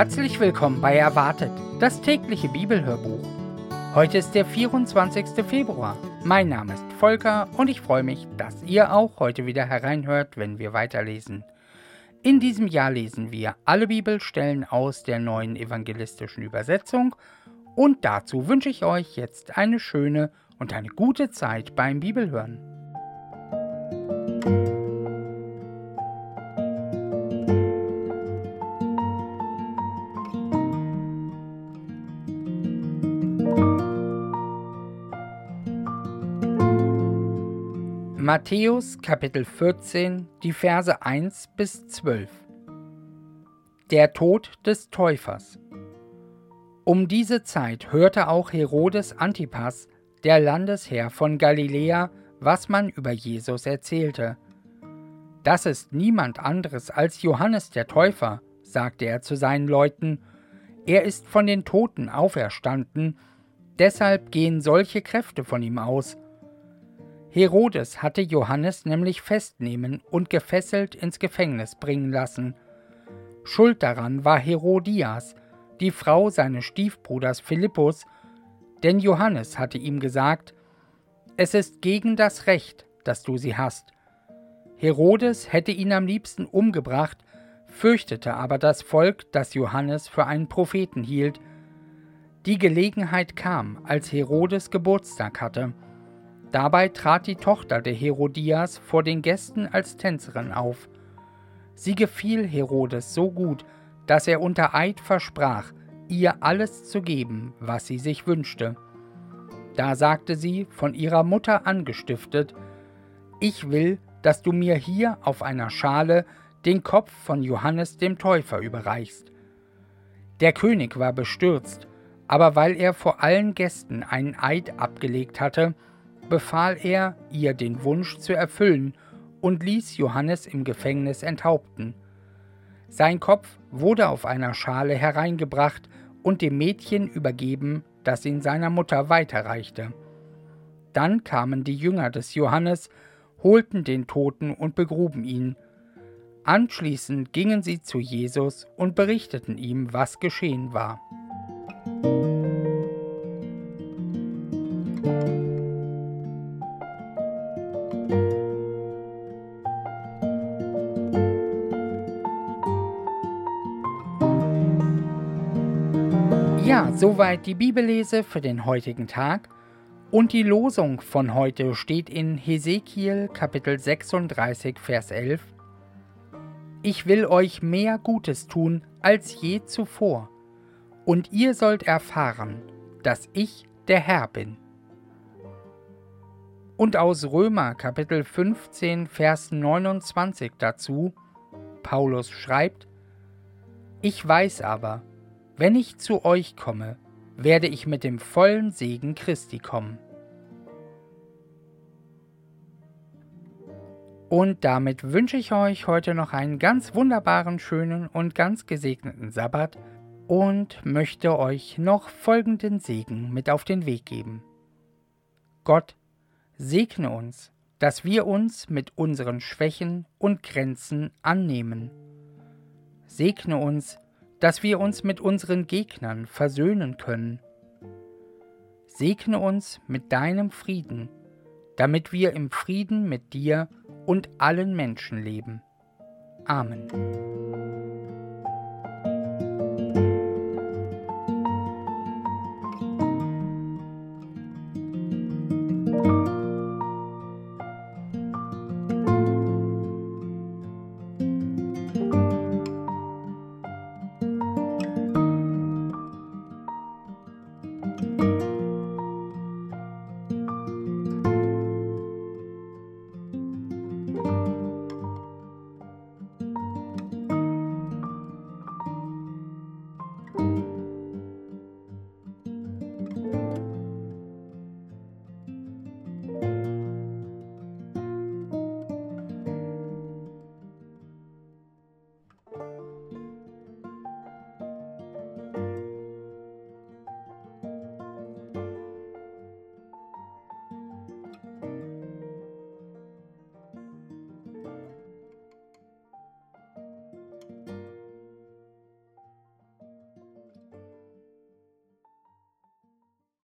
Herzlich willkommen bei Erwartet, das tägliche Bibelhörbuch. Heute ist der 24. Februar. Mein Name ist Volker und ich freue mich, dass ihr auch heute wieder hereinhört, wenn wir weiterlesen. In diesem Jahr lesen wir alle Bibelstellen aus der neuen evangelistischen Übersetzung und dazu wünsche ich euch jetzt eine schöne und eine gute Zeit beim Bibelhören. Matthäus Kapitel 14, die Verse 1 bis 12. Der Tod des Täufers. Um diese Zeit hörte auch Herodes Antipas, der Landesherr von Galiläa, was man über Jesus erzählte. Das ist niemand anderes als Johannes der Täufer, sagte er zu seinen Leuten. Er ist von den Toten auferstanden, deshalb gehen solche Kräfte von ihm aus. Herodes hatte Johannes nämlich festnehmen und gefesselt ins Gefängnis bringen lassen. Schuld daran war Herodias, die Frau seines Stiefbruders Philippus, denn Johannes hatte ihm gesagt, es ist gegen das Recht, dass du sie hast. Herodes hätte ihn am liebsten umgebracht, fürchtete aber das Volk, das Johannes für einen Propheten hielt. Die Gelegenheit kam, als Herodes Geburtstag hatte, Dabei trat die Tochter der Herodias vor den Gästen als Tänzerin auf. Sie gefiel Herodes so gut, dass er unter Eid versprach, ihr alles zu geben, was sie sich wünschte. Da sagte sie, von ihrer Mutter angestiftet, Ich will, dass du mir hier auf einer Schale den Kopf von Johannes dem Täufer überreichst. Der König war bestürzt, aber weil er vor allen Gästen einen Eid abgelegt hatte, befahl er, ihr den Wunsch zu erfüllen und ließ Johannes im Gefängnis enthaupten. Sein Kopf wurde auf einer Schale hereingebracht und dem Mädchen übergeben, das ihn seiner Mutter weiterreichte. Dann kamen die Jünger des Johannes, holten den Toten und begruben ihn. Anschließend gingen sie zu Jesus und berichteten ihm, was geschehen war. Ja, soweit die Bibellese für den heutigen Tag. Und die Losung von heute steht in Hesekiel Kapitel 36, Vers 11. Ich will euch mehr Gutes tun als je zuvor, und ihr sollt erfahren, dass ich der Herr bin. Und aus Römer Kapitel 15, Vers 29 dazu, Paulus schreibt, Ich weiß aber, wenn ich zu euch komme, werde ich mit dem vollen Segen Christi kommen. Und damit wünsche ich euch heute noch einen ganz wunderbaren, schönen und ganz gesegneten Sabbat und möchte euch noch folgenden Segen mit auf den Weg geben. Gott segne uns, dass wir uns mit unseren Schwächen und Grenzen annehmen. Segne uns, dass wir uns mit unseren Gegnern versöhnen können. Segne uns mit deinem Frieden, damit wir im Frieden mit dir und allen Menschen leben. Amen.